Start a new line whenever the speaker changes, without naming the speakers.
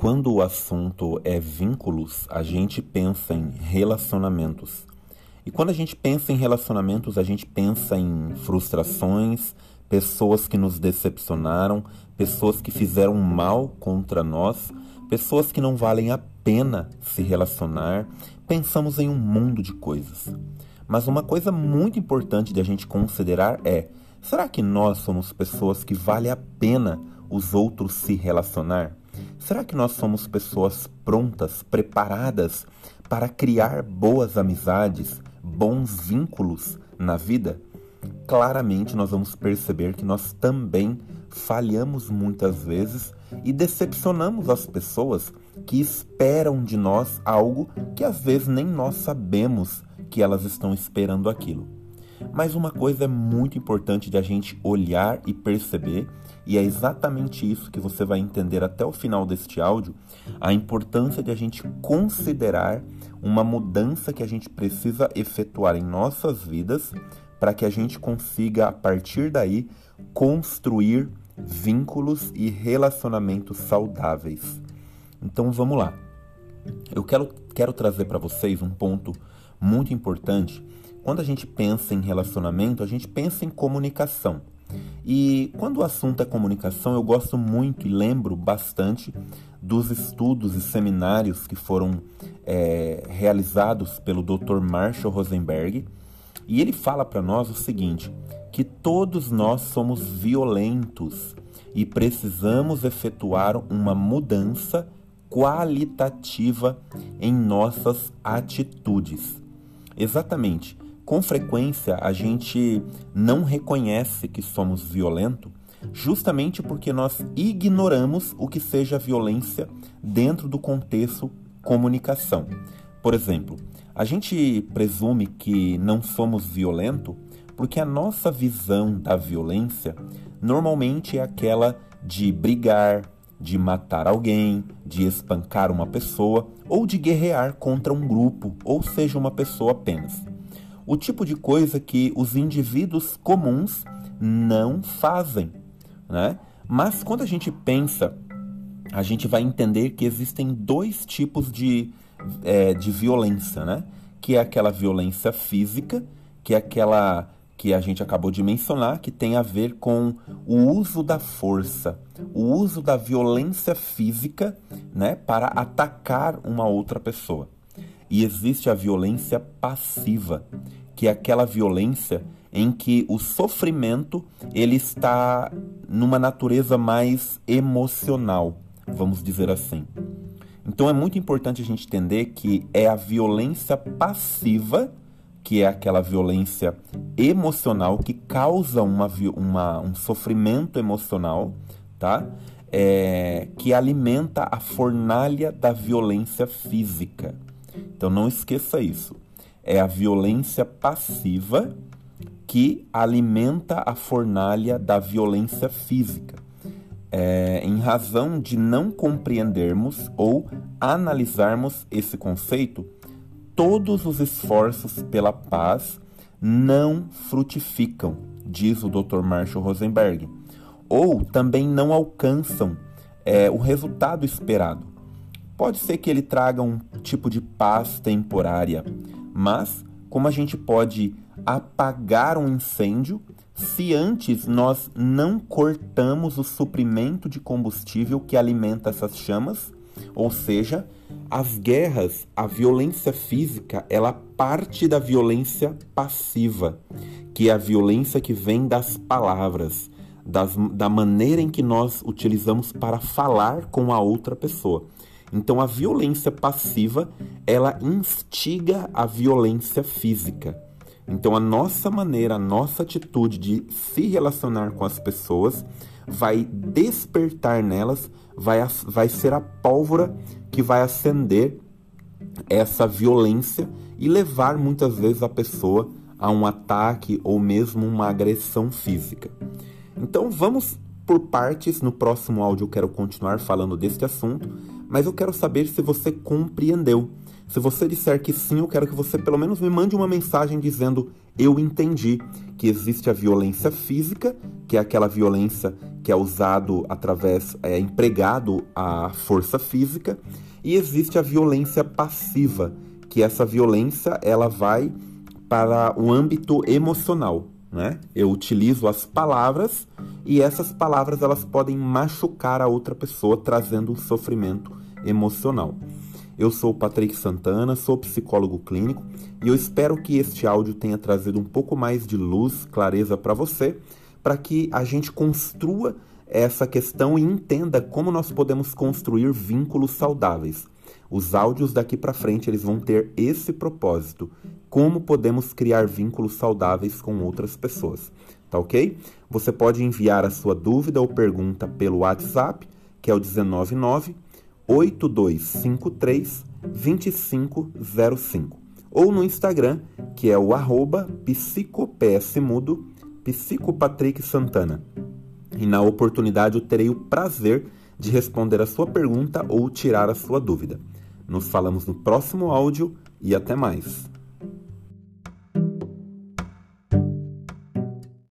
Quando o assunto é vínculos, a gente pensa em relacionamentos. E quando a gente pensa em relacionamentos, a gente pensa em frustrações, pessoas que nos decepcionaram, pessoas que fizeram mal contra nós, pessoas que não valem a pena se relacionar. Pensamos em um mundo de coisas. Mas uma coisa muito importante de a gente considerar é: será que nós somos pessoas que vale a pena os outros se relacionar? Será que nós somos pessoas prontas, preparadas para criar boas amizades, bons vínculos na vida? Claramente nós vamos perceber que nós também falhamos muitas vezes e decepcionamos as pessoas que esperam de nós algo que às vezes nem nós sabemos que elas estão esperando aquilo. Mas uma coisa é muito importante de a gente olhar e perceber e é exatamente isso que você vai entender até o final deste áudio: a importância de a gente considerar uma mudança que a gente precisa efetuar em nossas vidas para que a gente consiga, a partir daí, construir vínculos e relacionamentos saudáveis. Então vamos lá. Eu quero, quero trazer para vocês um ponto muito importante. Quando a gente pensa em relacionamento, a gente pensa em comunicação. E quando o assunto é comunicação, eu gosto muito e lembro bastante dos estudos e seminários que foram é, realizados pelo Dr. Marshall Rosenberg. E ele fala para nós o seguinte: que todos nós somos violentos e precisamos efetuar uma mudança qualitativa em nossas atitudes. Exatamente. Com frequência, a gente não reconhece que somos violentos justamente porque nós ignoramos o que seja violência dentro do contexto comunicação. Por exemplo, a gente presume que não somos violentos porque a nossa visão da violência normalmente é aquela de brigar, de matar alguém, de espancar uma pessoa ou de guerrear contra um grupo, ou seja, uma pessoa apenas o tipo de coisa que os indivíduos comuns não fazem, né? Mas quando a gente pensa, a gente vai entender que existem dois tipos de, é, de violência, né? Que é aquela violência física, que é aquela que a gente acabou de mencionar, que tem a ver com o uso da força, o uso da violência física, né, para atacar uma outra pessoa. E existe a violência passiva, que é aquela violência em que o sofrimento ele está numa natureza mais emocional, vamos dizer assim. Então é muito importante a gente entender que é a violência passiva, que é aquela violência emocional que causa uma, uma um sofrimento emocional, tá? É, que alimenta a fornalha da violência física. Então não esqueça isso é a violência passiva que alimenta a fornalha da violência física. É, em razão de não compreendermos ou analisarmos esse conceito, todos os esforços pela paz não frutificam, diz o Dr. Marshall Rosenberg, ou também não alcançam é, o resultado esperado. Pode ser que ele traga um tipo de paz temporária, mas como a gente pode apagar um incêndio se antes nós não cortamos o suprimento de combustível que alimenta essas chamas? Ou seja, as guerras, a violência física, ela parte da violência passiva, que é a violência que vem das palavras, das, da maneira em que nós utilizamos para falar com a outra pessoa. Então a violência passiva, ela instiga a violência física. Então a nossa maneira, a nossa atitude de se relacionar com as pessoas vai despertar nelas, vai, vai ser a pólvora que vai acender essa violência e levar muitas vezes a pessoa a um ataque ou mesmo uma agressão física. Então vamos por partes, no próximo áudio eu quero continuar falando deste assunto, mas eu quero saber se você compreendeu. Se você disser que sim, eu quero que você pelo menos me mande uma mensagem dizendo eu entendi que existe a violência física, que é aquela violência que é usado através, é empregado a força física, e existe a violência passiva, que essa violência ela vai para o âmbito emocional, né? Eu utilizo as palavras e essas palavras elas podem machucar a outra pessoa, trazendo um sofrimento emocional. Eu sou o Patrick Santana, sou psicólogo clínico e eu espero que este áudio tenha trazido um pouco mais de luz, clareza para você, para que a gente construa essa questão e entenda como nós podemos construir vínculos saudáveis. Os áudios daqui para frente eles vão ter esse propósito, como podemos criar vínculos saudáveis com outras pessoas, tá OK? Você pode enviar a sua dúvida ou pergunta pelo WhatsApp, que é o 199 8253 2505, ou no Instagram, que é o arroba psicopatrick Santana e na oportunidade eu terei o prazer de responder a sua pergunta ou tirar a sua dúvida. Nos falamos no próximo áudio e até mais.